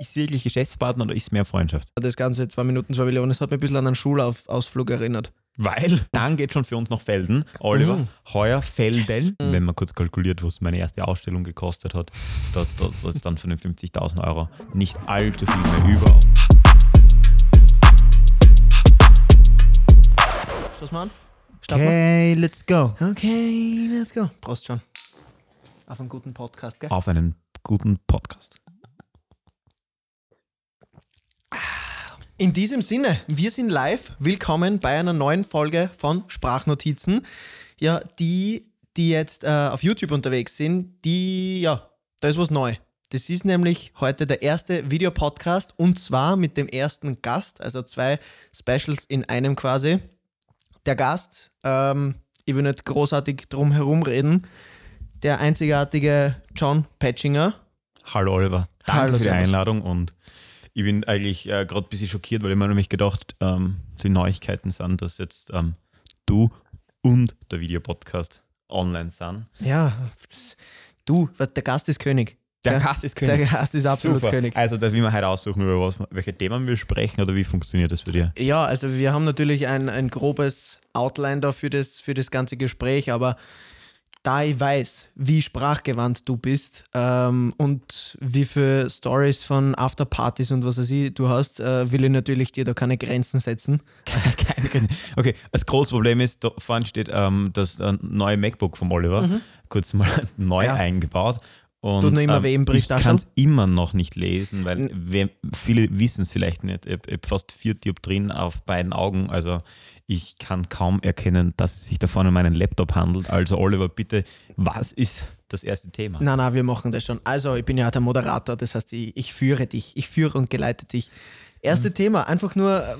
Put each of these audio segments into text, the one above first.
ist wirklich Geschäftspartner oder ist mehr Freundschaft? Das Ganze 2 Minuten, 2 Millionen, das hat mich ein bisschen an einen Schulausflug erinnert. Weil dann geht schon für uns nach Felden. Oliver, Mhm. heuer Felden. Wenn man kurz kalkuliert, was meine erste Ausstellung gekostet hat, das, das, das ist dann von den 50.000 Euro nicht allzu viel mehr über. Stoß mal an. Starten wir. Okay, let's go. Okay, let's go. Prost schon. Auf einen guten Podcast, gell? Auf einen guten Podcast. In diesem Sinne, wir sind live. Willkommen bei einer neuen Folge von Sprachnotizen. Ja, die, die jetzt äh, auf YouTube unterwegs sind, die, ja, da ist was neu. Das ist nämlich heute der erste Videopodcast und zwar mit dem ersten Gast, also zwei Specials in einem quasi. Der Gast, ähm, ich will nicht großartig drum herum reden, der einzigartige John Patchinger. Hallo Oliver, danke Hallo, für die. Einladung und ich bin eigentlich äh, gerade ein bisschen schockiert, weil ich mir nämlich gedacht, ähm, die Neuigkeiten sind, dass jetzt ähm, du und der Videopodcast online sind. Ja, du, der Gast ist König. Der Gast ist Der König. Gast ist absolut Super. König. Also darf ich mir heute aussuchen, über was, welche Themen wir sprechen oder wie funktioniert das bei dir? Ja, also wir haben natürlich ein, ein grobes Outline da für das, für das ganze Gespräch, aber da ich weiß, wie sprachgewandt du bist ähm, und wie viele Stories von Afterpartys und was weiß ich du hast, äh, will ich natürlich dir da keine Grenzen setzen. Keine, keine. Okay, das große Problem ist, da vorne steht ähm, das äh, neue MacBook vom Oliver, kurz mal neu Mhm. Ja. eingebaut. Und, Tut noch immer weh im ich kann es immer noch nicht lesen, weil wer, viele wissen es vielleicht nicht. Ich habe fast vier Dioptrien auf beiden Augen, also ich kann kaum erkennen, dass es sich da vorne um meinen Laptop handelt. Also Oliver, bitte, was ist das erste Thema? Na, na, wir machen das schon. Also, ich bin ja der Moderator, das heißt, ich, ich führe dich, ich führe und geleite dich. Erste Thema, einfach nur, äh,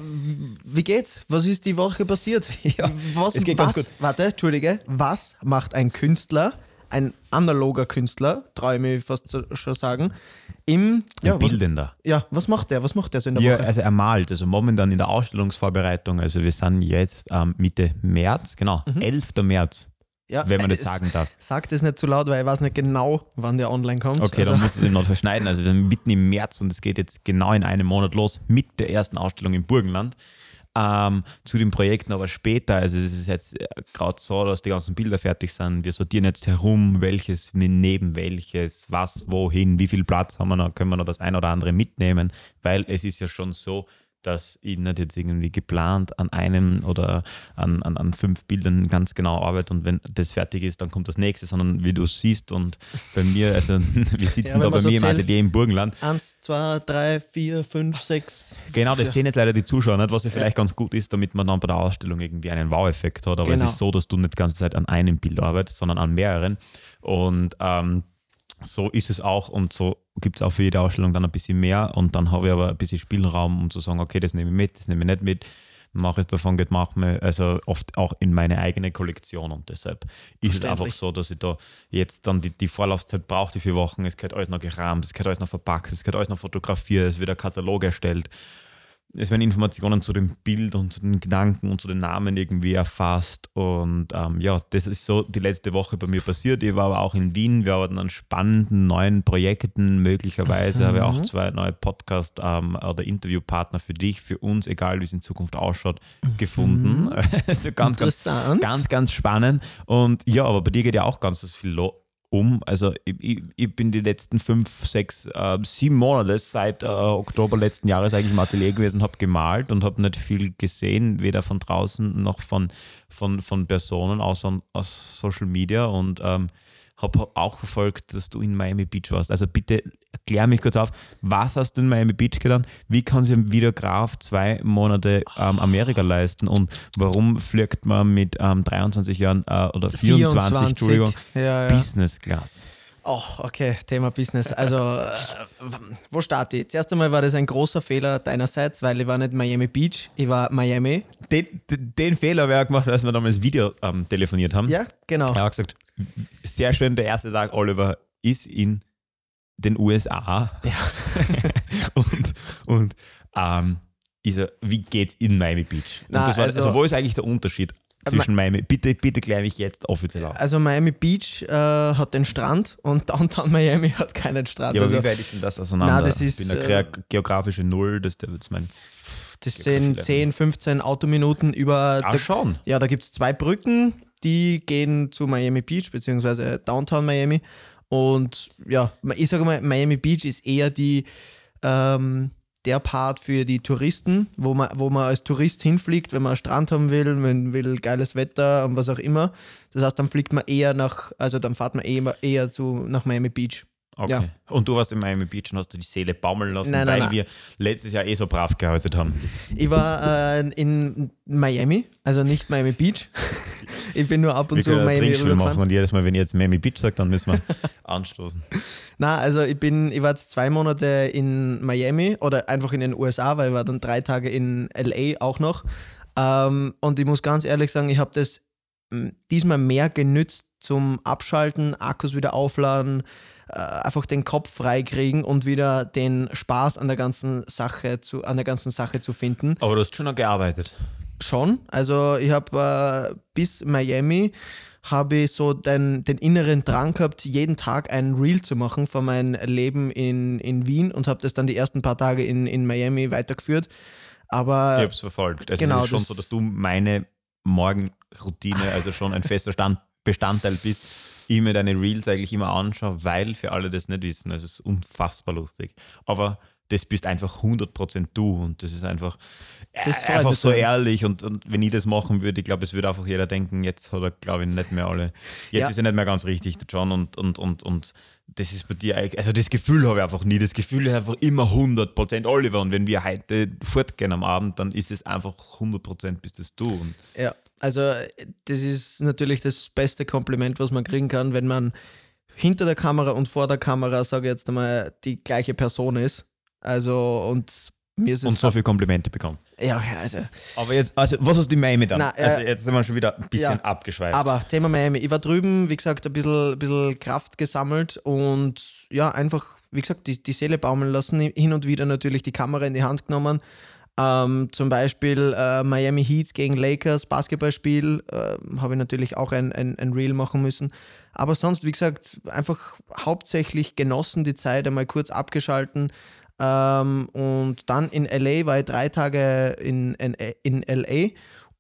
wie geht's? Was ist die Woche passiert? Ja, was, es geht was, ganz gut. Warte, Entschuldige. Was macht ein Künstler, ein analoger Künstler, traue ich mich fast zu, schon sagen, im, ja, Ein was, Bildender. ja, was macht der? Was macht der so in der Ja, Woche? also er malt, also momentan in der Ausstellungsvorbereitung, also wir sind jetzt ähm, Mitte März, genau, 11. März, Mhm. ja, wenn man das es- sagen darf. Sag das nicht zu laut, weil ich weiß nicht genau, wann der online kommt. Okay, also, dann muss ich den noch verschneiden. Also wir sind mitten im März und es geht jetzt genau in einem Monat los mit der ersten Ausstellung im Burgenland. Ähm, zu den Projekten aber später. Also es ist jetzt äh, gerade so, dass die ganzen Bilder fertig sind. Wir sortieren jetzt herum, welches neben welches, was, wohin, wie viel Platz haben wir noch, können wir noch das ein oder andere mitnehmen, weil es ist ja schon so, dass ich nicht jetzt irgendwie geplant an einem oder an, an, an fünf Bildern ganz genau arbeite und wenn das fertig ist, dann kommt das nächste, sondern wie du siehst und bei mir, also wir sitzen Ja, da bei so mir im. Atelier im Burgenland. Eins, zwei, drei, vier, fünf, sechs. Genau, das sehen jetzt leider die Zuschauer nicht, was ja vielleicht ganz gut ist, damit man dann bei der Ausstellung irgendwie einen Wow-Effekt hat. Aber Genau. es ist so, dass du nicht die ganze Zeit an einem Bild arbeitest, sondern an mehreren. Und ähm, so ist es auch und so gibt es auch für jede Ausstellung dann ein bisschen mehr und dann habe ich aber ein bisschen Spielraum, um zu sagen, okay, das nehme ich mit, das nehme ich nicht mit, mache es davon, geht, mach mir, also oft auch in meine eigene Kollektion und deshalb ist es einfach so, dass ich da jetzt dann die, die Vorlaufzeit brauche, die vier Wochen, es gehört alles noch gerahmt, es gehört alles noch verpackt, es gehört alles noch fotografiert, es wird ein Katalog erstellt es werden Informationen zu dem Bild und zu den Gedanken und zu den Namen irgendwie erfasst. Und ähm, ja, das ist so die letzte Woche bei mir passiert. Ich war aber auch in Wien. Wir arbeiten an spannenden neuen Projekten. Möglicherweise habe ich auch zwei neue Podcast- ähm, oder Interviewpartner für dich, für uns, egal wie es in Zukunft ausschaut, gefunden. Also ganz, ganz, Interessant. ganz, ganz spannend. Und ja, aber bei dir geht ja auch ganz das viel lo um. Also ich, ich, bin die letzten fünf, sechs, äh, sieben Monate seit äh, Oktober letzten Jahres eigentlich im Atelier gewesen, habe gemalt und habe nicht viel gesehen, weder von draußen noch von, von, von Personen außer aus Social Media und ähm, habe auch verfolgt, dass du in Miami Beach warst. Also bitte klär mich kurz auf, was hast du in Miami Beach getan? Wie kann sich ein Videograf zwei Monate ähm, Amerika leisten und warum fliegt man mit ähm, 23 Jahren äh, oder 24, Entschuldigung, Ja, ja. Business Class? Ach, okay, Thema Business. Also, äh, wo starte ich? Zuerst einmal war das ein großer Fehler deinerseits, weil ich war nicht Miami Beach, ich war Miami. Den, den, den Fehler habe ich auch gemacht, als wir damals Video ähm, telefoniert haben. Ja, genau. Er hat gesagt, sehr schön, der erste Tag, Oliver, ist in den USA. Ja. und und ähm, so, wie geht's in Miami Beach? Na, war, also- also, wo ist eigentlich der Unterschied? zwischen Miami. Bitte, bitte kläre mich jetzt offiziell auf. Also Miami Beach äh, hat den Strand und Downtown Miami hat keinen Strand. Ja, aber also, wie weit ist denn das auseinander? Na, das ist, ich bin eine äh, geografische Null, das der jetzt mein. das sind vielleicht 10, 15 Autominuten über. Ah, da- schon. Ja, da gibt es zwei Brücken, die gehen zu Miami Beach, beziehungsweise Downtown Miami. Und ja, ich sage mal, Miami Beach ist eher die, ähm, der Part für die Touristen, wo man, wo man als Tourist hinfliegt, wenn man einen Strand haben will, man will geiles Wetter und was auch immer. Das heißt, dann fliegt man eher nach, also dann fährt man eher, eher zu, nach Miami Beach. Okay. Ja. Und du warst in Miami Beach und hast dir die Seele baumeln lassen, Nein, nein, weil nein. wir letztes Jahr eh so brav gearbeitet haben. Ich war äh, in Miami, also nicht Miami Beach. ich bin nur ab und Wir zu Miami Trinkspiel machen und jedes Mal, wenn ihr jetzt Miami Beach sagt, dann müssen wir anstoßen. Na, also ich bin, ich war jetzt zwei Monate in Miami oder einfach in den USA, weil ich war dann drei Tage in LA auch noch. Ähm, und ich muss ganz ehrlich sagen, ich habe das diesmal mehr genützt zum Abschalten, Akkus wieder aufladen, äh, einfach den Kopf freikriegen und wieder den Spaß an der ganzen Sache zu, an der ganzen Sache zu finden. Aber du hast schon noch gearbeitet. Schon. Also ich habe äh, bis Miami habe ich so den, den inneren Drang gehabt, jeden Tag ein Reel zu machen von meinem Leben in, in Wien und habe das dann die ersten paar Tage in, in Miami weitergeführt. Aber Ich habe es verfolgt. Also genau, es ist schon das- so, dass du meine Morgenroutine, also schon ein fester Stand, Bestandteil bist. Ich mir deine Reels eigentlich immer anschaue, weil für alle das nicht wissen, es ist unfassbar lustig. Aber das bist einfach 100% du und das ist einfach, Das äh, einfach so ehrlich und, und wenn ich das machen würde, ich glaube, es würde einfach jeder denken, jetzt hat er, glaube ich, nicht mehr alle, jetzt Ja. ist er nicht mehr ganz richtig, der John und, und, und, und das ist bei dir, eigentlich- also das Gefühl habe ich einfach nie, das Gefühl ist einfach immer 100% Oliver und wenn wir heute fortgehen am Abend, dann ist es einfach 100% bist das du und ja, also äh, das ist natürlich das beste Kompliment, was man kriegen kann, wenn man hinter der Kamera und vor der Kamera, sage ich jetzt einmal, die gleiche Person ist. Also und mir ist es und so viele Komplimente bekommen. ja, also Aber jetzt, also was hast du in Miami dann? Na, äh, also jetzt sind wir schon wieder ein bisschen ja. abgeschweift. Aber Thema Miami. Ich war drüben, wie gesagt, ein bisschen, ein bisschen Kraft gesammelt und ja, einfach, wie gesagt, die, die Seele baumeln lassen. Hin und wieder natürlich die Kamera in die Hand genommen. Ähm, zum Beispiel äh, Miami Heat gegen Lakers, Basketballspiel, äh, habe ich natürlich auch ein, ein, ein Reel machen müssen. Aber sonst, wie gesagt, einfach hauptsächlich genossen die Zeit, einmal kurz abgeschalten. Ähm, und dann in LA war ich drei Tage in, in, in LA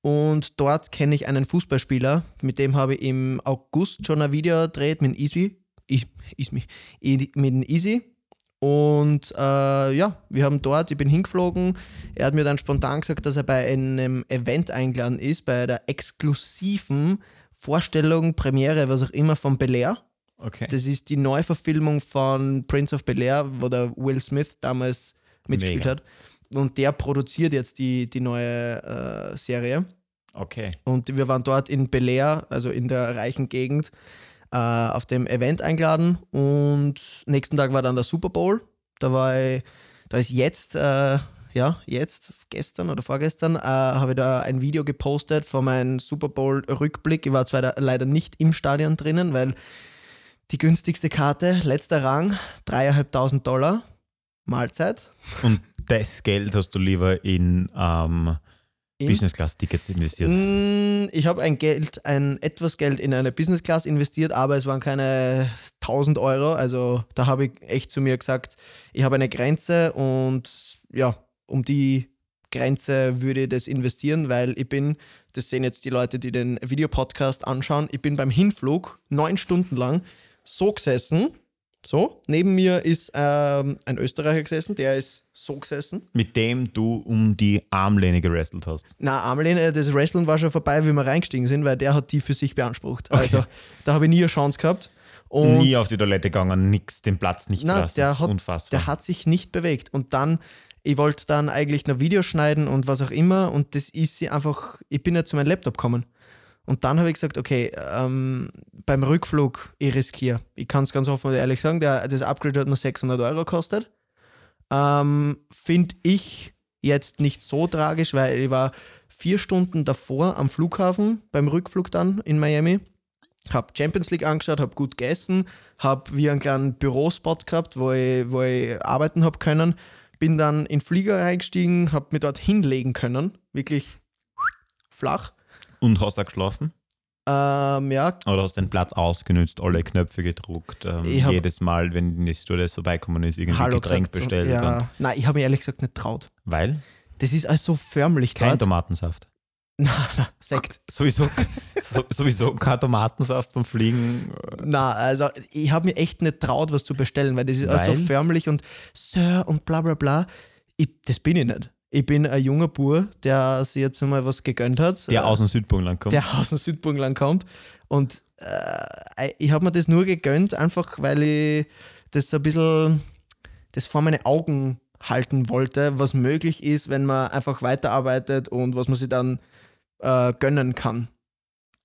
und dort kenne ich einen Fußballspieler, mit dem habe ich im August schon ein Video gedreht mit Easy. Ich, mit Easy. Und äh, ja, wir haben dort, ich bin hingeflogen. Er hat mir dann spontan gesagt, dass er bei einem Event eingeladen ist, bei der exklusiven Vorstellung, Premiere, was auch immer von Bel Air. Okay. Das ist die Neuverfilmung von Prince of Bel Air, wo der Will Smith damals mitgespielt Mega. hat. Und der produziert jetzt die, die neue äh, Serie. okay. Und wir waren dort in Bel Air, also in der reichen Gegend, äh, auf dem Event eingeladen. Und nächsten Tag war dann der Super Bowl. Da war ich, da ist jetzt, äh, ja, jetzt, gestern oder vorgestern, äh, habe ich da ein Video gepostet von meinem Super Bowl-Rückblick. Ich war zwar leider nicht im Stadion drinnen, weil die günstigste Karte, letzter Rang, dreieinhalbtausend Dollar, Mahlzeit. Und das Geld hast du lieber in, ähm, In- Business Class Tickets investiert. Mm, Ich habe ein Geld, ein etwas Geld in eine Business Class investiert, aber es waren keine 1000 Euro. Also da habe ich echt zu mir gesagt, ich habe eine Grenze und ja, um die Grenze würde ich das investieren, weil ich bin, das sehen jetzt die Leute, die den Videopodcast anschauen, ich bin beim Hinflug neun Stunden lang so gesessen. So, neben mir ist ähm, ein Österreicher gesessen, der ist so gesessen. Mit dem du um die Armlehne gerestelt hast. Na, Armlehne, das Wrestling war schon vorbei, wie wir reingestiegen sind, weil der hat die für sich beansprucht. Also da habe ich nie eine Chance gehabt. Und Nie auf die Toilette gegangen, nix, den Platz nicht na, verlassen. der hat, unfassbar. der hat sich nicht bewegt. Und dann, ich wollte dann eigentlich noch Videos schneiden und was auch immer. Und das ist sie einfach, ich bin ja zu meinem Laptop gekommen. Und dann habe ich gesagt, okay, ähm, beim Rückflug, ich riskiere. Ich kann es ganz offen und ehrlich sagen, der, das Upgrade hat mir 600 Euro gekostet. Ähm, Finde ich jetzt nicht so tragisch, weil ich war vier Stunden davor am Flughafen, beim Rückflug dann in Miami. Hab Champions League angeschaut, hab gut gegessen, hab wie einen kleinen Bürospot gehabt, wo ich, wo ich arbeiten hab können. Bin dann in den Flieger reingestiegen, hab mich dort hinlegen können, wirklich flach. Und hast du geschlafen? Ähm, ja, Oder hast du den Platz ausgenutzt, alle Knöpfe gedruckt, ähm, jedes Mal, wenn die Stewardess vorbeikommen ist, irgendwie Hallo Getränk gesagt, bestellt? Ja. Nein, ich habe mich ehrlich gesagt nicht traut. weil? Das ist alles so förmlich Kein dort. Tomatensaft. Nein, nein, Sekt. Sowieso, so, sowieso kein Tomatensaft beim Fliegen. Na, also ich habe mir echt nicht traut, was zu bestellen, weil das ist alles so Weil? förmlich und Sir und bla bla bla. Ich, das bin ich nicht. Ich bin ein junger Bur, der sich jetzt mal was gegönnt hat. Der äh, aus dem Südburgenland kommt. der aus dem Südburgenland kommt. Und äh, ich habe mir das nur gegönnt, einfach weil ich das so ein bisschen das vor meine Augen halten wollte, was möglich ist, wenn man einfach weiterarbeitet und was man sich dann äh, gönnen kann.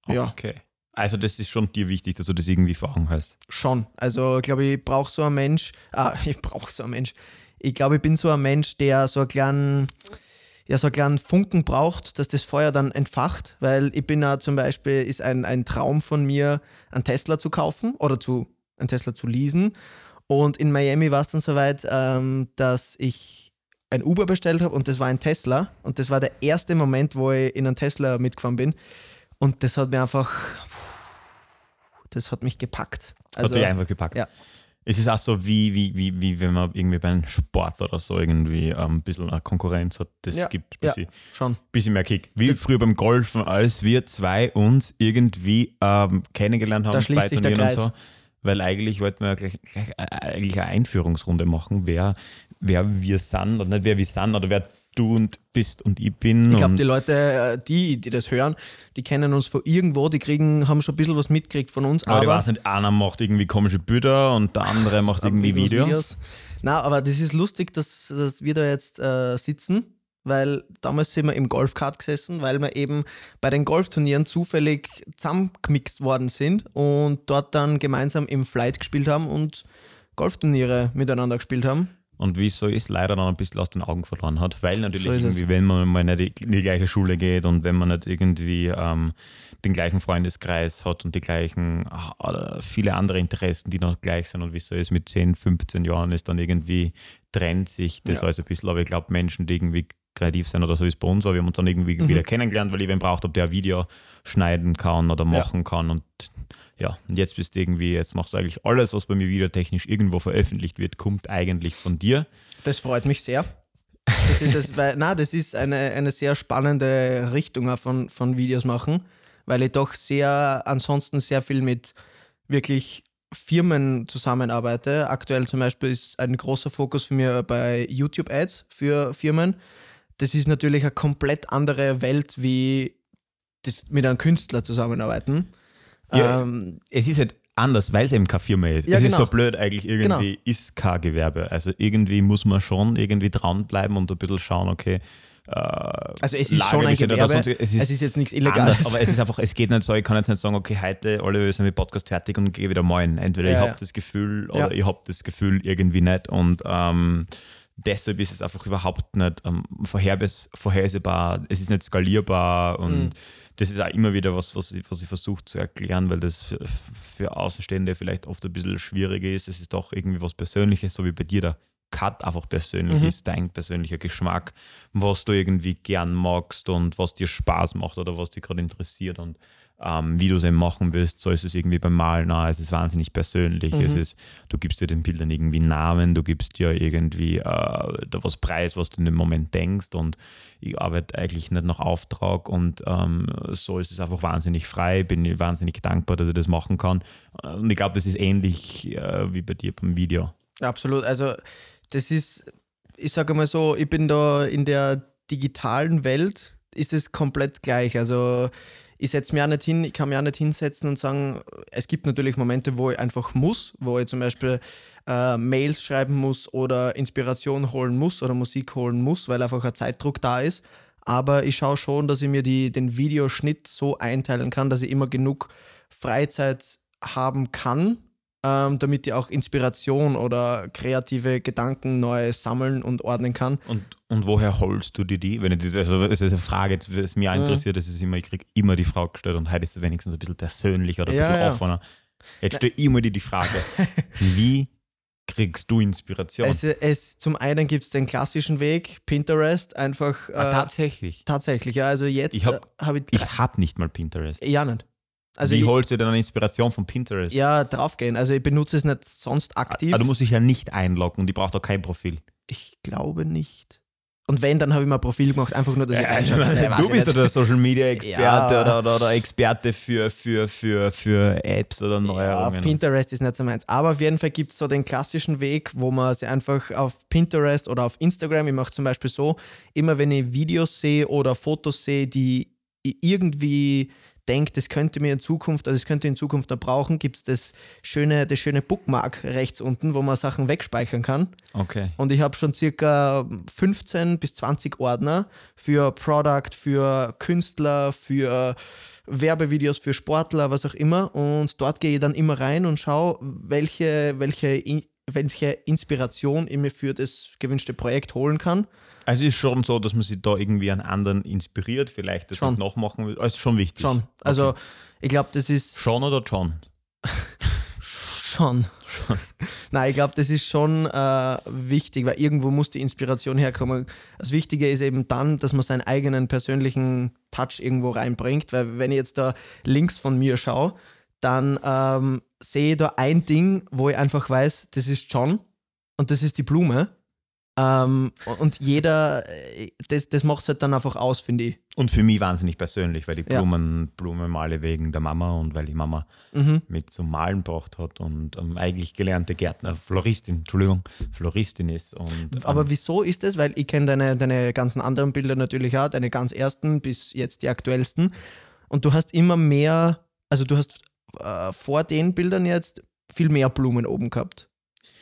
Ja, Okay. Also das ist schon dir wichtig, dass du das irgendwie vor Augen hast. schon. Also ich glaube, ich brauche so einen Mensch, ah, ich brauche so einen Mensch. Ich glaube, ich bin so ein Mensch, der so einen kleinen, ja, so einen kleinen Funken braucht, dass das Feuer dann entfacht, weil ich bin ja zum Beispiel, ist ein, ein Traum von mir, einen Tesla zu kaufen oder zu, einen Tesla zu leasen. Und in Miami war es dann soweit, ähm, dass ich ein Uber bestellt habe und das war ein Tesla. Und das war der erste Moment, wo ich in einen Tesla mitgefahren bin. Und das hat mir einfach, das hat mich gepackt. Hat dich einfach gepackt. ja. Es ist auch so, wie, wie, wie, wie wenn man irgendwie bei einem Sport oder so irgendwie ähm, ein bisschen eine Konkurrenz hat. Das Ja, gibt ein ja. bisschen, schon. bisschen mehr Kick. Wie früher beim Golfen, als wir zwei uns irgendwie ähm, kennengelernt haben, Da schließt sich der Kreis. Weil eigentlich wollten wir gleich, gleich äh, eigentlich eine Einführungsrunde machen, wer, wer wir sind oder nicht wer wir sind oder wer du und bist und ich bin. Ich glaube, die Leute, äh, die, die das hören, die kennen uns von irgendwo, die kriegen, haben schon ein bisschen was mitgekriegt von uns. aber, Aber, ich weiß nicht, einer macht irgendwie komische Bilder und der andere macht irgendwie Videos. Na, aber das ist lustig, dass, dass wir da jetzt äh, sitzen, weil damals sind wir im Golfkart gesessen, weil wir eben bei den Golfturnieren zufällig zusammengemixt worden sind und dort dann gemeinsam im Flight gespielt haben und Golfturniere miteinander gespielt haben. Und wie es so ist, leider dann ein bisschen aus den Augen verloren hat, weil natürlich So es. irgendwie, wenn man mal nicht in die gleiche Schule geht und wenn man nicht irgendwie ähm, den gleichen Freundeskreis hat und die gleichen, ah, oder viele andere Interessen, die noch gleich sind und wie es so ist, mit 10, 15 Jahren ist dann irgendwie, trennt sich das Ja. alles ein bisschen. Aber ich glaube, Menschen, die irgendwie kreativ sind oder so wie es bei uns war, wir haben uns dann irgendwie Mhm. wieder kennengelernt, weil ich wen braucht, ob der ein Video schneiden kann oder machen kann und ja, und jetzt bist du irgendwie, jetzt machst du eigentlich alles, was bei mir videotechnisch irgendwo veröffentlicht wird, kommt eigentlich von dir. Das freut mich sehr. Das ist, das, weil, na, das ist eine, eine sehr spannende Richtung von, von Videos machen, weil ich doch sehr, ansonsten sehr viel mit wirklich Firmen zusammenarbeite. Aktuell zum Beispiel ist ein großer Fokus für mir bei YouTube-Ads für Firmen. Das ist natürlich eine komplett andere Welt, wie das mit einem Künstler zusammenarbeiten. Ja, ähm, es ist halt anders, weil es eben keine Firma ist. Ja, es ist genau. so blöd eigentlich, irgendwie ist kein Gewerbe. Also irgendwie muss man schon irgendwie dranbleiben und ein bisschen schauen, okay. Äh, also es ist Lager schon ein Gewerbe, sonst- es ist jetzt nichts anders, Illegales. aber es ist einfach, es geht nicht so, ich kann jetzt nicht sagen, okay, heute alle wir sind mit Podcast fertig und gehe wieder moin. Entweder Ja, ich habe das Gefühl oder ich habe das Gefühl irgendwie nicht und ähm, deshalb ist es einfach überhaupt nicht ähm, vorhersehbar, es ist nicht skalierbar und Mhm. Das ist auch immer wieder was, was ich, was ich versuche zu erklären, weil das für, für Außenstehende vielleicht oft ein bisschen schwieriger ist. Es ist doch irgendwie was Persönliches, so wie bei dir der Cut einfach persönlich Mhm. ist, dein persönlicher Geschmack, was du irgendwie gern magst und was dir Spaß macht oder was dich gerade interessiert und ähm, wie du es eben machen willst. So ist es irgendwie beim Malen auch. Es ist wahnsinnig persönlich. Mhm. Es ist, du gibst dir den Bildern irgendwie Namen, du gibst dir irgendwie äh, da was preis, was du in dem Moment denkst und ich arbeite eigentlich nicht nach Auftrag und ähm, so ist es einfach wahnsinnig frei. Bin ich wahnsinnig dankbar, dass ich das machen kann. Und ich glaube, das ist ähnlich äh, wie bei dir beim Video. Absolut. Also, das ist, ich sage mal so, ich bin da in der digitalen Welt, ist es komplett gleich. Also, ich setze mich auch nicht hin, ich kann mich auch nicht hinsetzen und sagen, es gibt natürlich Momente, wo ich einfach muss, wo ich zum Beispiel äh, Mails schreiben muss oder Inspiration holen muss oder Musik holen muss, weil einfach ein Zeitdruck da ist. Aber ich schaue schon, dass ich mir die, den Videoschnitt so einteilen kann, dass ich immer genug Freizeit haben kann, ähm, damit ich auch Inspiration oder kreative Gedanken neu sammeln und ordnen kann. Und, und woher holst du dir die? Wenn ich also das ist eine Frage, die mich interessiert, das ist immer, ich kriege immer die Frage gestellt und heute ist es wenigstens ein bisschen persönlicher oder ein bisschen ja. offener. Jetzt stelle ich immer dir die Frage, wie kriegst du Inspiration? Es, es, zum einen gibt es den klassischen Weg, Pinterest, einfach. ah, äh, tatsächlich. tatsächlich, ja. Also jetzt Ich hab- habe ich. Ich habe nicht mal Pinterest. ja, nicht. Also Wie ich, holst du denn eine Inspiration von Pinterest? ja, draufgehen. Also ich benutze es nicht sonst aktiv. Aber du musst dich ja nicht einloggen, die braucht auch kein Profil. ich glaube nicht. Und wenn, dann habe ich mal ein Profil gemacht, einfach nur, dass ich Also, weiß du bist ja der Social Media Experte Ja. oder, oder, oder Experte für, für, für, für Apps oder Ja, Neuerungen. Pinterest ist nicht so meins. Aber auf jeden Fall gibt es so den klassischen Weg, wo man sich einfach auf Pinterest oder auf Instagram, ich mache zum Beispiel so, immer wenn ich Videos sehe oder Fotos sehe, die irgendwie denke, das könnte mir in Zukunft, also das könnte ich in Zukunft da brauchen, gibt es das schöne, das schöne Bookmark rechts unten, wo man Sachen wegspeichern kann. okay. Und ich habe schon circa 15 bis 20 Ordner für Product, für Künstler, für Werbevideos, für Sportler, was auch immer. Und dort gehe ich dann immer rein und schaue, welche, welche, welche Inspiration ich mir für das gewünschte Projekt holen kann. Also es ist schon so, dass man sich da irgendwie an anderen inspiriert, vielleicht das Schon. noch nachmachen will. Also ist schon wichtig. Schon. Also Okay. ich glaube, das ist Schon oder John? schon. Nein, ich glaube, das ist schon äh, wichtig, weil irgendwo muss die Inspiration herkommen. Das Wichtige ist eben dann, dass man seinen eigenen persönlichen Touch irgendwo reinbringt, weil wenn ich jetzt da links von mir schaue, dann ähm, sehe ich da ein Ding, wo ich einfach weiß, das ist John und das ist die Blume. Ähm, und jeder, äh, das, das macht es halt dann einfach aus, finde ich. Und für mich wahnsinnig persönlich, weil ich Ja. Blumen, Blumen male wegen der Mama und weil die Mama Mhm. mit zum Malen braucht hat und ähm, eigentlich gelernte Gärtner, Floristin, Entschuldigung, Floristin ist. Und, ähm, Aber wieso ist das? Weil ich kenne deine, deine ganzen anderen Bilder natürlich auch, deine ganz ersten bis jetzt die aktuellsten. Und du hast immer mehr, also du hast äh, vor den Bildern jetzt viel mehr Blumen oben gehabt.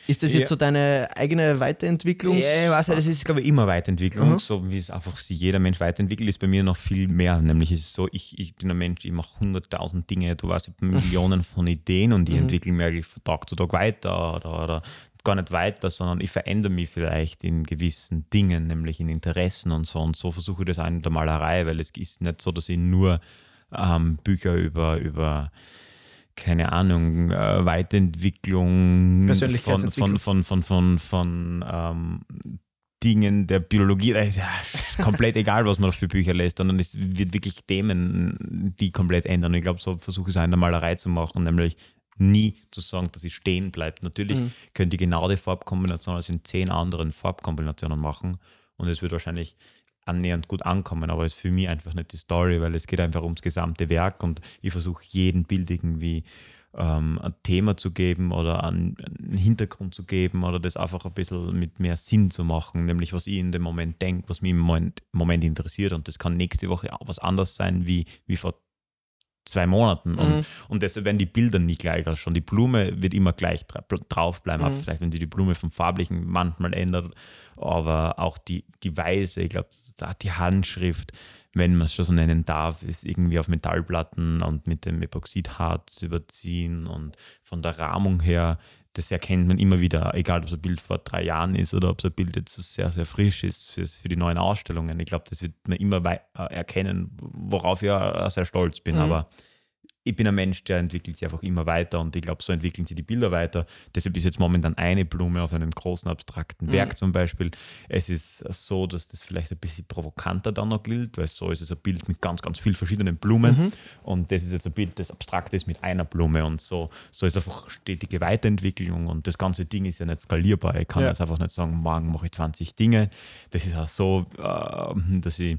Ist das Ja. jetzt so deine eigene Weiterentwicklung? Ja, ich weiß ja, das ist, glaube ich, immer Weiterentwicklung. Mhm. So wie es einfach sich jeder Mensch weiterentwickelt, ist bei mir noch viel mehr. Nämlich ist es so, ich, ich bin ein Mensch, ich mache hunderttausend Dinge, du weißt, ich habe Millionen von Ideen und die Mhm. entwickeln mir eigentlich von Tag zu Tag weiter oder, oder gar nicht weiter, sondern ich verändere mich vielleicht in gewissen Dingen, nämlich in Interessen und so. Und so versuche ich das auch in der Malerei, weil es ist nicht so, dass ich nur ähm, Bücher über, über keine Ahnung, äh, Weiterentwicklung von, von, von, von, von, von ähm, Dingen der Biologie, da ist ja komplett egal, was man für Bücher lässt, sondern es wird wirklich Themen, die komplett ändern. Und ich glaube, so versuche ich es auch in der Malerei zu machen, nämlich nie zu sagen, dass es stehen bleibt. Natürlich Mhm. könnt ihr genau die Farbkombination als in zehn anderen Farbkombinationen machen und es wird wahrscheinlich annähernd gut ankommen, aber ist für mich einfach nicht die Story, weil es geht einfach ums gesamte Werk und ich versuche jedem Bild irgendwie ähm, ein Thema zu geben oder einen, einen Hintergrund zu geben oder das einfach ein bisschen mit mehr Sinn zu machen, nämlich was ich in dem Moment denke, was mich im Moment, Moment interessiert und das kann nächste Woche auch was anderes sein wie, wie vor zwei Monaten und, Mhm. und deshalb werden die Bilder nicht gleich ausschauen. Die Blume wird immer gleich dra drauf bleiben, auch Mhm. vielleicht wenn sie die Blume vom Farblichen manchmal ändert, aber auch die, die Weise, ich glaube, die Handschrift, wenn man es schon so nennen darf, ist irgendwie auf Metallplatten und mit dem Epoxidharz überziehen und von der Rahmung her, das erkennt man immer wieder, egal ob es ein Bild vor drei Jahren ist oder ob es ein Bild jetzt so sehr, sehr frisch ist für, für die neuen Ausstellungen. Ich glaube, das wird man immer äh, erkennen, worauf ich auch sehr stolz bin. Mhm. Aber ich bin ein Mensch, der entwickelt sich einfach immer weiter und ich glaube, so entwickeln sich die Bilder weiter. Deshalb ist jetzt momentan eine Blume auf einem großen abstrakten Mhm. Werk zum Beispiel. Es ist so, dass das vielleicht ein bisschen provokanter dann noch gilt, weil so ist es ein Bild mit ganz, ganz vielen verschiedenen Blumen Mhm. und das ist jetzt ein Bild, das abstrakt ist mit einer Blume und so. So ist einfach stetige Weiterentwicklung und das ganze Ding ist ja nicht skalierbar. Ich kann Ja. jetzt einfach nicht sagen, morgen mache ich 20 Dinge. Das ist auch so, äh, dass ich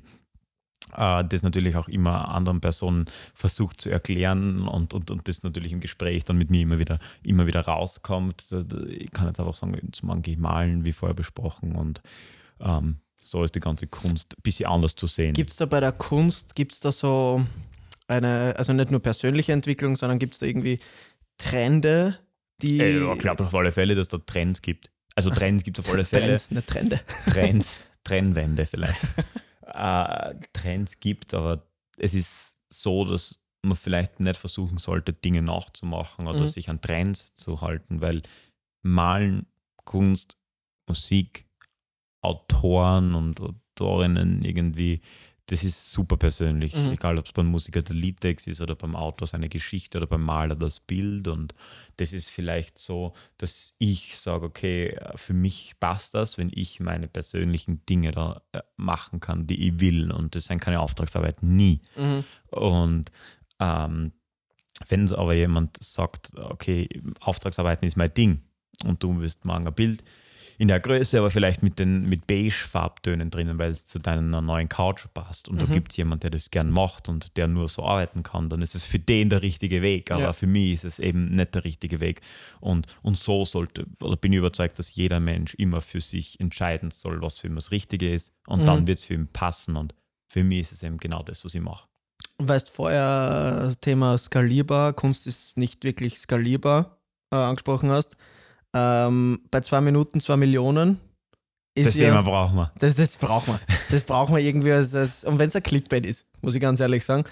das natürlich auch immer anderen Personen versucht zu erklären und, und, und das natürlich im Gespräch dann mit mir immer wieder, immer wieder rauskommt. Ich kann jetzt einfach sagen, zum Morgen gehe ich malen, wie vorher besprochen und ähm, so ist die ganze Kunst ein bisschen anders zu sehen. Gibt es da bei der Kunst, gibt es da so eine, also nicht nur persönliche Entwicklung, sondern gibt es da irgendwie Trende, die. äh, ja, ich glaube auf alle Fälle, dass da Trends gibt. Also Trends gibt es auf alle Fälle. Trends, nicht Trende. Trends, Trennwände vielleicht. Äh, Trends gibt, aber es ist so, dass man vielleicht nicht versuchen sollte, Dinge nachzumachen oder Mhm. sich an Trends zu halten, weil Malen, Kunst, Musik, Autoren und Autorinnen irgendwie, das ist super persönlich. Egal, ob es beim Musiker der Liedtext ist oder beim Autor seine Geschichte oder beim Maler das Bild. Und das ist vielleicht so, dass ich sage, okay, für mich passt das, wenn ich meine persönlichen Dinge da äh, machen kann, die ich will. Und das sind keine Auftragsarbeit, nie. Und ähm, wenn aber jemand sagt, okay, Auftragsarbeiten ist mein Ding und du willst morgen ein Bild in der Größe, aber vielleicht mit den mit Beige-Farbtönen drinnen, weil es zu deiner neuen Couch passt. Und da gibt es jemanden, der das gern macht und der nur so arbeiten kann, dann ist es für den der richtige Weg, aber Ja. für mich ist es eben nicht der richtige Weg. Und, und so sollte, oder bin ich überzeugt, dass jeder Mensch immer für sich entscheiden soll, was für ihn das Richtige ist. Und dann wird es für ihn passen. Und für mich ist es eben genau das, was ich mache. Weißt vorher äh, Thema skalierbar, Kunst ist nicht wirklich skalierbar äh, angesprochen hast. Ähm, bei zwei Minuten, zwei Millionen ist Das ja, Thema brauchen wir. Das, das braucht man. Das braucht man irgendwie als, als und wenn es ein Clickbait ist, muss ich ganz ehrlich sagen.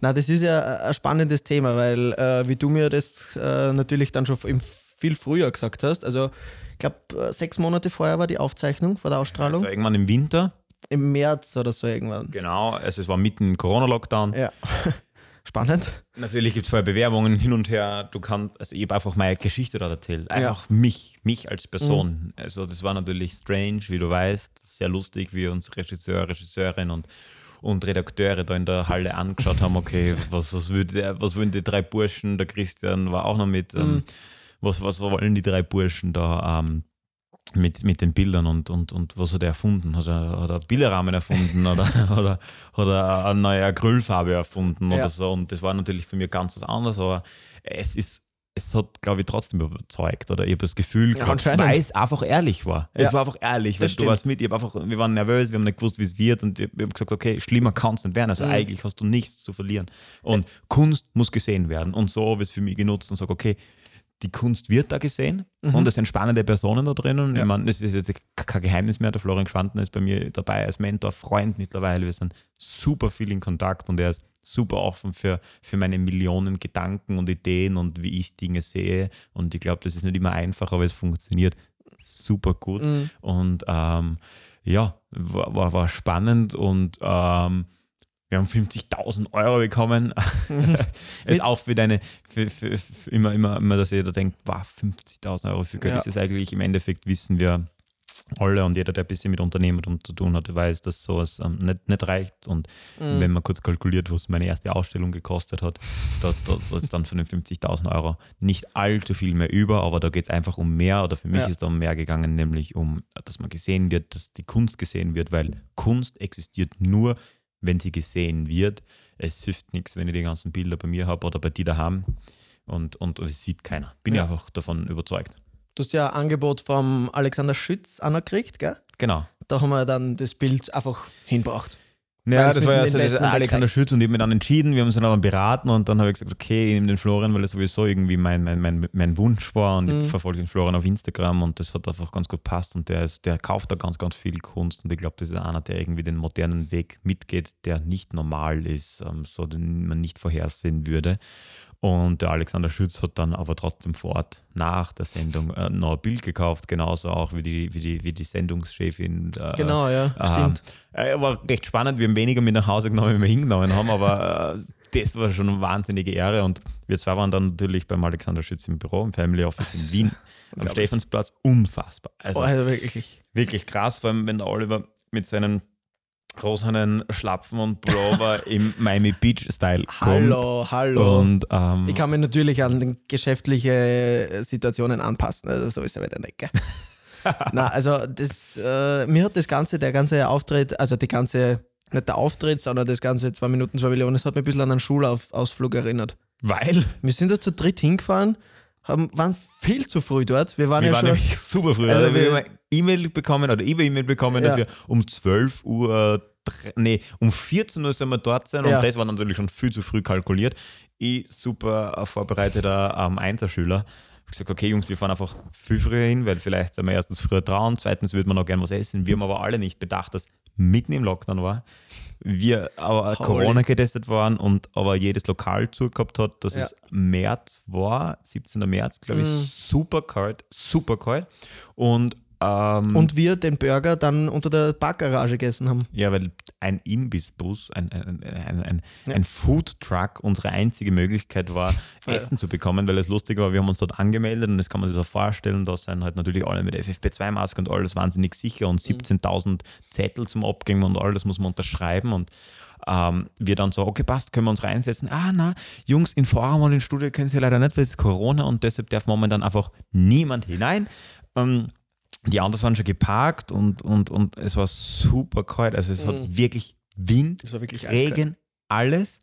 Na, das ist ja ein spannendes Thema, weil äh, wie du mir das äh, natürlich dann schon im viel früher gesagt hast, also ich glaube sechs Monate vorher war die Aufzeichnung vor der Ausstrahlung, Also irgendwann im Winter, im März oder so irgendwann. genau, also es war mitten im Corona-Lockdown. Ja. Spannend. Natürlich gibt es vorher Bewerbungen hin und her. Du kannst, also ich habe einfach meine Geschichte dort erzählt. Einfach mich, mich als Person. Also das war natürlich strange, wie du weißt. Sehr lustig, wie uns Regisseur, Regisseurin und, und Redakteure da in der Halle angeschaut haben, okay, was, was, würde der, was würden die drei Burschen, der Christian war auch noch mit, ähm, was, was wollen die drei Burschen da ähm, mit, mit den Bildern und, und, und was hat er erfunden? Hat er, hat er Bilderrahmen erfunden oder, oder, oder eine neue Acrylfarbe erfunden Ja. oder so? Und das war natürlich für mich ganz was anderes, aber es ist, es hat, glaube ich, trotzdem überzeugt. Oder ich habe das Gefühl, Ja, gehabt, weil es einfach ehrlich war. Es Ja. war einfach ehrlich, weil du warst mit, ich einfach, wir waren nervös, wir haben nicht gewusst, wie es wird und wir haben gesagt, okay, schlimmer kann es nicht werden. Mhm. Also eigentlich hast du nichts zu verlieren. Und Kunst muss gesehen werden. Und so habe ich es für mich genutzt und sage, okay, die Kunst wird da gesehen und es sind spannende Personen da drinnen. Mhm. Ja. Ich meine, das ist jetzt kein Geheimnis mehr. Der Florian Schwanden ist bei mir dabei als Mentor, Freund mittlerweile. Wir sind super viel in Kontakt und er ist super offen für, für meine Millionen Gedanken und Ideen und wie ich Dinge sehe. Und ich glaube, das ist nicht immer einfach, aber es funktioniert super gut. Mhm. Und ähm, ja, war, war, war spannend und ähm, wir haben 50.000 Euro bekommen. ist auch für deine, für, für, für immer, immer, immer, dass jeder denkt, wow, 50.000 Euro für Geld Ja. ist es eigentlich im Endeffekt, wissen wir alle und jeder, der ein bisschen mit Unternehmertum zu tun hat, weiß, dass sowas ähm, nicht, nicht reicht. Und Mhm. wenn man kurz kalkuliert, was meine erste Ausstellung gekostet hat, da ist dann von den 50.000 Euro nicht allzu viel mehr über, aber da geht es einfach um mehr oder für mich Ja. ist da um mehr gegangen, nämlich um, dass man gesehen wird, dass die Kunst gesehen wird, weil Kunst existiert nur, wenn sie gesehen wird. Es hilft nichts, wenn ich die ganzen Bilder bei mir habe oder bei dir daheim und, und, und es sieht keiner. Bin Ja. ich einfach davon überzeugt. Du hast ja ein Angebot vom Alexander Schütz anerkriegt, gell? Genau. Da haben wir dann das Bild einfach hinbracht. Ja, das war ja so Investment Alexander. Schütz und ich habe mich dann entschieden, wir haben uns dann aber beraten und dann habe ich gesagt, okay, ich nehme den Florian, weil das sowieso irgendwie mein, mein, mein, mein Wunsch war und Mhm. ich verfolge den Florian auf Instagram und das hat einfach ganz gut passt und der, ist, der kauft da ganz, ganz viel Kunst und ich glaube, das ist einer, der irgendwie den modernen Weg mitgeht, der nicht normal ist, ähm, so den man nicht vorhersehen würde. Und der Alexander Schütz hat dann aber trotzdem vor Ort nach der Sendung äh, noch ein Bild gekauft, genauso auch wie die, wie die, wie die Sendungschefin. Äh, Genau, ja, ähm, stimmt. äh, war recht spannend. Wir haben weniger mit nach Hause genommen, wie wir hingenommen haben, aber äh, das war schon eine wahnsinnige Ehre. Und wir zwei waren dann natürlich beim Alexander Schütz im Büro, im Family Office in Wien, am. Stephansplatz. Unfassbar. Also oh, also wirklich. wirklich krass, vor allem wenn der Oliver mit seinen rosanen Schlapfen und Pullover im Miami Beach-Style kommt. Hallo, hallo. Und ähm, ich kann mich natürlich an geschäftliche Situationen anpassen. Also so ist er wieder nicht? Na, also das, äh, mir hat das Ganze, der ganze Auftritt, also die ganze, nicht der Auftritt, sondern das ganze zwei Minuten, zwei Millionen, das hat mich ein bisschen an einen Schulausflug erinnert. weil Wir sind da zu dritt hingefahren, haben, waren viel zu früh dort. Wir waren wir ja waren schon. super früh. Also Also wir E-Mail bekommen oder ich habe E-Mail bekommen, dass wir um 12 Uhr, nee, um 14 Uhr sollen wir dort sein Ja. und das war natürlich schon viel zu früh kalkuliert. Ich, super vorbereiteter ähm, Einserschüler, habe gesagt, okay Jungs, wir fahren einfach viel früher hin, weil vielleicht sind wir erstens früher dran, zweitens würde man noch gerne was essen. Wir haben aber alle nicht bedacht, dass mitten im Lockdown war, wir aber Holy. Corona getestet waren und aber jedes Lokal zugehabt hat, dass Ja. es März war, 17. März, glaube ich, Mhm. super kalt, super kalt. Und ähm, Und wir den Burger dann unter der Parkgarage gegessen haben. ja, weil ein Imbissbus, ein, ein, ein, ein, Ja. ein Food Truck unsere einzige Möglichkeit war, Ja. Essen zu bekommen, weil es lustig war, wir haben uns dort angemeldet und das kann man sich so vorstellen, da sind halt natürlich alle mit FFP2-Maske und alles wahnsinnig sicher und 17.000 Zettel zum Abgeben und alles muss man unterschreiben und ähm, wir dann so, okay, passt, können wir uns reinsetzen. Ah, na, Jungs, in Forum und in Studio können sie leider nicht, weil es ist Corona und deshalb darf momentan einfach niemand hinein. Ähm, die Autos waren schon geparkt und, und, und es war super kalt. Also es hat wirklich Wind, wirklich eiskalt. Regen, alles.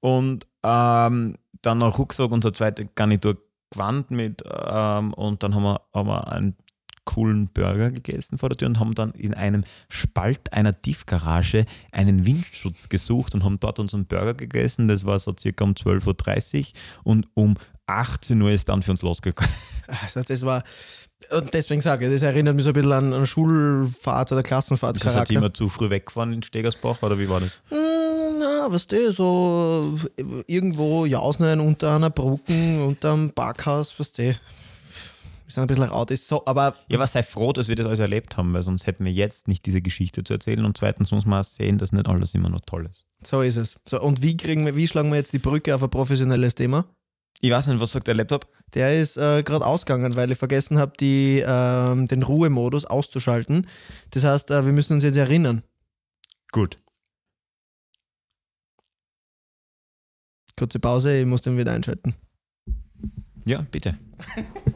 Und ähm, dann noch Rucksack, unsere zweite Garnitur gewandt mit ähm, und dann haben wir, haben wir einen coolen Burger gegessen vor der Tür und haben dann in einem Spalt einer Tiefgarage einen Windschutz gesucht und haben dort unseren Burger gegessen. Das war so circa um 12.30 Uhr und um 18 Uhr ist dann für uns losgegangen. Also das war, und deswegen sage ich, das erinnert mich so ein bisschen an eine Schulfahrt oder Klassenfahrt. Das hat immer zu früh weggefahren in Stegersbach oder wie war das? Hm, Na, weißt du, so irgendwo Jausnein unter einer Brücke, unter einem Parkhaus, weißt du. Wir sind ein bisschen raut, ist so, aber Ja, aber sei froh, dass wir das alles erlebt haben, weil sonst hätten wir jetzt nicht diese Geschichte zu erzählen. Und zweitens muss man sehen, dass nicht alles immer nur toll ist. so ist es. So, und wie kriegen wir, wie schlagen wir jetzt die Brücke auf ein professionelles Thema? Ich weiß nicht, was sagt der Laptop? Der ist äh, gerade ausgegangen, weil ich vergessen habe, ähm, den Ruhemodus auszuschalten. Das heißt, äh, wir müssen uns jetzt erinnern. Gut. Kurze Pause, ich muss den wieder einschalten. Ja, bitte.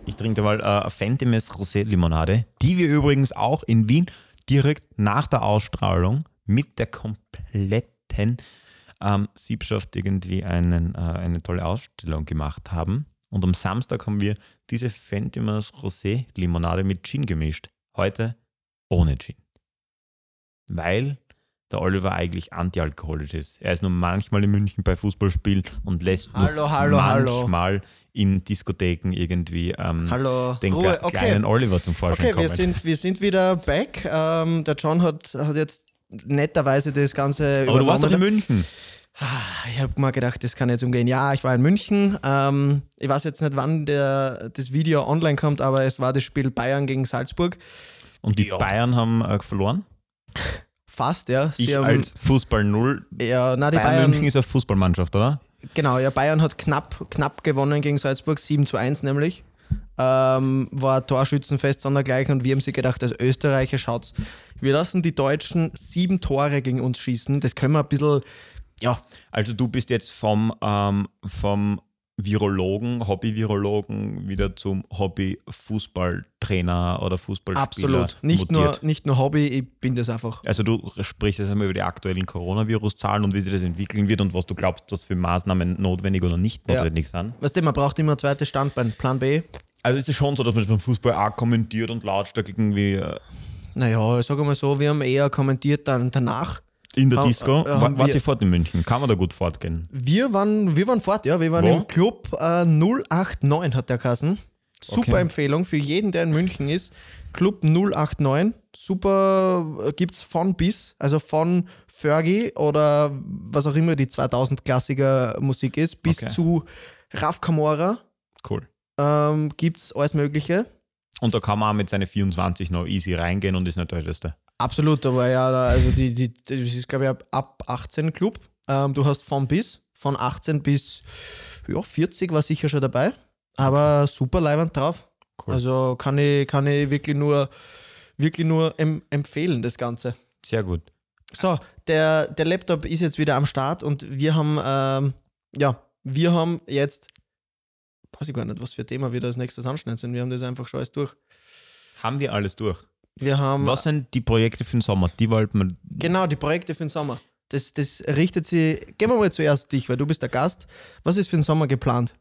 Ich trinke mal äh, Fentimes Rosé Limonade, die wir übrigens auch in Wien direkt nach der Ausstrahlung mit der kompletten ähm, Siebschaft irgendwie einen, äh, eine tolle Ausstellung gemacht haben. Und am Samstag haben wir diese Fentimes Rosé Limonade mit Gin gemischt. Heute ohne Gin. Weil der Oliver eigentlich antialkoholisch ist. Er ist nur manchmal in München bei Fußballspielen und lässt nur Hallo, hallo, hallo. manchmal in Diskotheken irgendwie ähm, Hallo, den okay. kleinen Oliver zum Vorschein Okay, kommen. wir sind, wir sind wieder back. Ähm, der John hat, hat jetzt netterweise das Ganze Aber du warst doch in. München. Ah, Ich habe mal gedacht, das kann jetzt umgehen. Ja, ich war in München. Ähm, ich weiß jetzt nicht, wann der, das Video online kommt, aber es war das Spiel Bayern gegen Salzburg. Und die Ja. Bayern haben äh, verloren. Fast, ja. Sie Ich haben, als Fußball null. ja, na, die Bayern, Bayern, München ist eine Fußballmannschaft, oder? genau, ja, Bayern hat knapp, knapp gewonnen gegen Salzburg, 7 zu 1 nämlich. Ähm, war Torschützenfest sondergleichen und wir haben sich gedacht, als Österreicher schaut's. Wir lassen die Deutschen sieben Tore gegen uns schießen. Das können wir ein bisschen, ja, Also du bist jetzt vom, ähm, vom Virologen, Hobby-Virologen wieder zum Hobby-Fußballtrainer oder Fußballspieler absolut. Nicht nur, nicht nur Hobby, ich bin das einfach. Also du sprichst jetzt einmal über die aktuellen Coronavirus-Zahlen und wie sich das entwickeln wird und was du glaubst, was für Maßnahmen notwendig oder nicht Ja. notwendig sind. Weißt du, man braucht immer ein zweites Standbein. Plan B. Also ist es schon so, dass man das beim Fußball auch kommentiert und lautstark irgendwie äh, Naja, ich sage mal so, wir haben eher kommentiert dann danach. in der Ha- Disco. äh, War, wart wir- ihr fort in München? Kann man da gut fortgehen? Wir waren, wir waren fort, ja. Wir waren Wo? im Club äh, 089, hat der Kassen. Super Okay. Empfehlung für jeden, der in München ist. Club 089. Super äh, gibt's von bis. Also von Fergie oder was auch immer die 2000 Klassiker Musik ist, bis Okay. zu Raf Camora Cool. ähm, gibt's alles Mögliche. Und da kann man auch mit seinen 24 noch easy reingehen und ist nicht der Älteste. Absolut, aber ja, da- also die, die, das ist glaube ich ab- ab 18 Club. Ähm, du hast von bis, von 18 bis ja, 40 war sicher schon dabei, aber super leibend drauf. Cool. Also kann ich, kann ich wirklich nur, wirklich nur em empfehlen, das Ganze. Sehr gut. So, der, der Laptop ist jetzt wieder am Start und wir haben, ähm, ja, wir haben jetzt, weiß ich gar nicht, was für ein Thema wir da als nächstes anschneiden sind. Wir haben das einfach schon alles durch. Haben wir alles durch? Wir haben Was sind die Projekte für den Sommer? Die wollten wir. Genau, die Projekte für den Sommer. Das, das richtet sich. Gehen wir mal zuerst dich, weil du bist der Gast. Was ist für den Sommer geplant?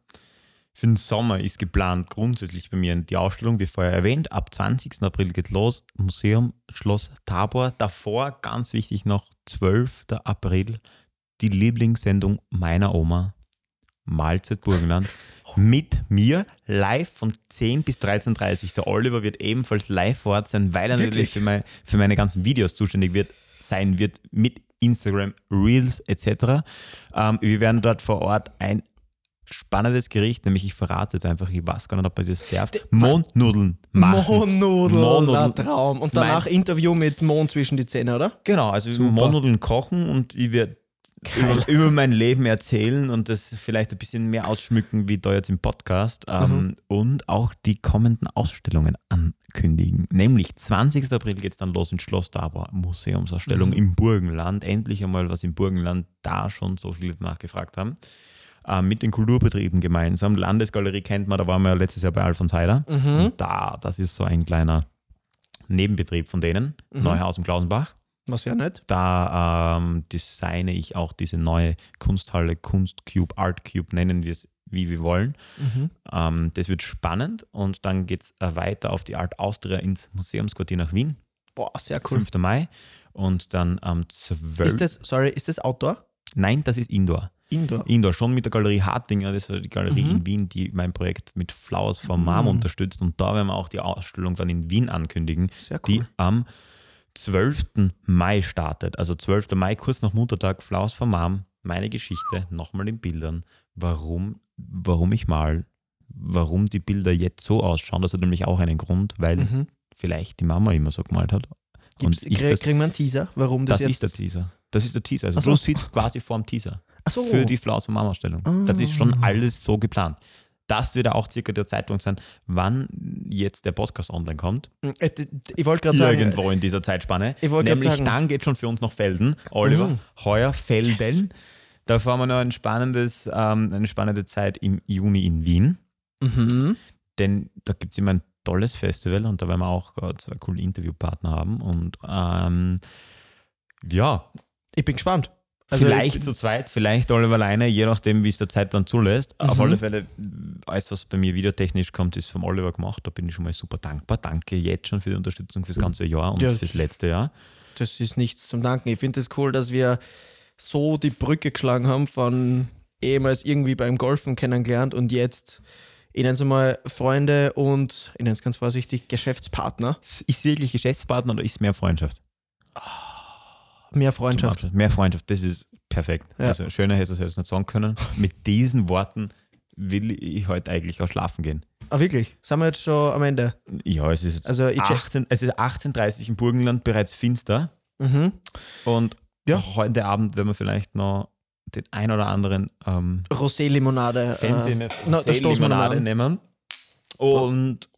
Für den Sommer ist geplant grundsätzlich bei mir die Ausstellung, wie vorher erwähnt. Ab 20. April geht los. Museum Schloss Tabor. Davor, ganz wichtig noch, 12. April, die Lieblingssendung meiner Oma, Mahlzeit Burgenland. Mit mir live von 10 bis 13.30 Uhr. Der Oliver wird ebenfalls live vor Ort sein, weil er Wirklich? natürlich für, mein, für meine ganzen Videos zuständig wird, sein wird mit Instagram, Reels etc. Ähm, wir werden dort vor Ort ein spannendes Gericht, nämlich ich verrate jetzt einfach, ich weiß gar nicht, ob man das darf. Mohnnudeln machen. Mohnnudeln. na Traum. Und danach Interview mit Mohn zwischen die Zähne, oder? Genau, also über Mohnnudeln kochen und ich werde über, über mein Leben erzählen und das vielleicht ein bisschen mehr ausschmücken wie da jetzt im Podcast ähm, und auch die kommenden Ausstellungen ankündigen. Nämlich 20. April geht es dann los in Schloss Dabra, Museumsausstellung im Burgenland. Endlich einmal was im Burgenland da schon so viele nachgefragt haben. Äh, mit den Kulturbetrieben gemeinsam. Landesgalerie kennt man, da waren wir ja letztes Jahr bei Alfons Heider. Und da, das ist so ein kleiner Nebenbetrieb von denen, Neuhaus im Klausenbach. Was ja nicht. Da ähm, designe ich auch diese neue Kunsthalle, Kunstcube, Artcube, nennen wir es wie wir wollen. Ähm, das wird spannend und dann geht es äh, weiter auf die Art Austria ins Museumsquartier nach Wien, Boah, sehr cool. 5. Mai. Und dann am 12. Ist das, sorry, ist das Outdoor? Nein, das ist Indoor. Indoor. Indoor, schon mit der Galerie Hartinger, das war die Galerie Mhm. in Wien, die mein Projekt mit Flowers for Mom unterstützt. Und da werden wir auch die Ausstellung dann in Wien ankündigen, Sehr die cool. am 12. Mai startet. Also 12. Mai, kurz nach Muttertag, Flowers for Mom, meine Geschichte, nochmal in Bildern, warum, warum ich mal, warum die Bilder jetzt so ausschauen. Das hat nämlich auch einen Grund, weil Mhm. vielleicht die Mama immer so gemalt hat. Gibt's, Und ich krieg, das, kriegen wir einen Teaser, warum das, das jetzt... ist der Teaser. Das ist der Teaser. Also so. du sitzt quasi vor dem Teaser so. für die Flowers for Mama Ausstellung. Das ist schon Ah. alles so geplant. Das wird auch circa der Zeitpunkt sein, wann jetzt der Podcast online kommt. Äh, Ich wollte gerade sagen, Irgendwo in dieser Zeitspanne. Ich Nämlich sagen- dann geht schon für uns nach Felden. Oliver, Mm. heuer Felden. Da fahren wir noch ein spannendes, ähm, eine spannende Zeit im Juni in Wien. mhm. Denn da gibt es immer ein tolles Festival und da werden wir auch zwei coole Interviewpartner haben. Und ähm, ja, ich bin gespannt. Also vielleicht ich- zu zweit, vielleicht Oliver alleine, je nachdem, wie es der Zeitplan zulässt. Auf Mhm. alle Fälle, alles, was bei mir videotechnisch kommt, ist vom Oliver gemacht. Da bin ich schon mal super dankbar. Danke jetzt schon für die Unterstützung fürs ganze Jahr und Ja. fürs letzte Jahr. Das ist nichts zum Danken. Ich finde es das cool, dass wir so die Brücke geschlagen haben von ehemals irgendwie beim Golfen kennengelernt und jetzt, ich nenne es mal Freunde und, ich nenne es ganz vorsichtig, Geschäftspartner. Ist wirklich Geschäftspartner oder ist mehr Freundschaft? Mehr Freundschaft. Mehr Freundschaft, das ist perfekt. Ja. Also schöner hätte ich es nicht sagen können. Mit diesen Worten will ich heute eigentlich auch schlafen gehen. Ah, wirklich? Sind wir jetzt schon am Ende? Ja, es ist jetzt Also ich check- 18, es ist 18.30 im Burgenland bereits finster Mhm. und Ja. heute Abend werden wir vielleicht noch den ein oder anderen ähm, Rosé-Limonade. Äh, wir mal Limonade nehmen. Und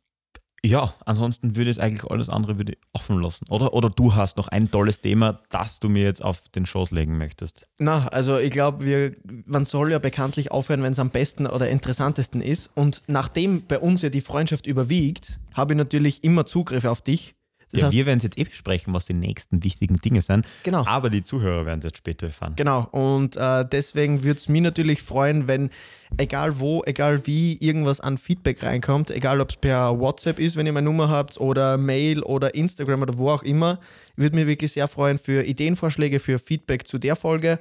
ja, ansonsten würde es eigentlich alles andere würde offen lassen. Oder, oder du hast noch ein tolles Thema, das du mir jetzt auf den Schoß legen möchtest. Na, also ich glaube, man soll ja bekanntlich aufhören, wenn es am besten oder interessantesten ist. Und nachdem bei uns ja die Freundschaft überwiegt, habe ich natürlich immer Zugriff auf dich. Das ja, heißt, wir werden es jetzt eh besprechen, was die nächsten wichtigen Dinge sind. Genau. Aber die Zuhörer werden es jetzt später erfahren. Genau, und äh, deswegen würde es mich natürlich freuen, wenn, egal wo, egal wie, irgendwas an Feedback reinkommt, egal ob es per WhatsApp ist, wenn ihr meine Nummer habt, oder Mail oder Instagram oder wo auch immer. Ich würde mich wirklich sehr freuen für Ideenvorschläge, für Feedback zu der Folge.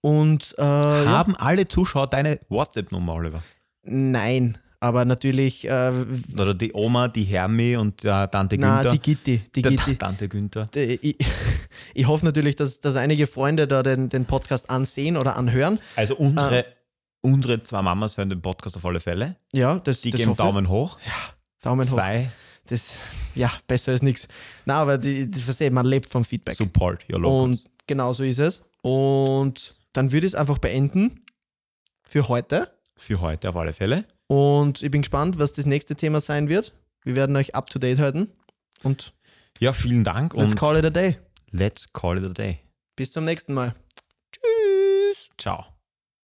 Und äh, ja, Haben alle Zuschauer deine WhatsApp-Nummer, Oliver? nein, aber natürlich, äh, Oder die Oma, die Hermi und der Tante Günther? die Gitti, die der Gitti. Tante Günther. Äh, Ich, ich hoffe natürlich, dass, dass einige Freunde da den, den Podcast ansehen oder anhören. Also unsere, unsere zwei Mamas hören den Podcast auf alle Fälle. Ja, das, Die das geben. Daumen hoch. Daumen hoch. Zwei. Das, ja, besser ist nichts. Na, aber die, die, verstehe, man lebt vom Feedback. Support your locals. Und genau so ist es. Und dann würde ich es einfach beenden für heute. Für heute auf alle Fälle. Und ich bin gespannt, was das nächste Thema sein wird. Wir werden euch up to date halten. Und Ja, vielen Dank let's call it a day. let's call it a day. Bis zum nächsten Mal. Tschüss. Ciao.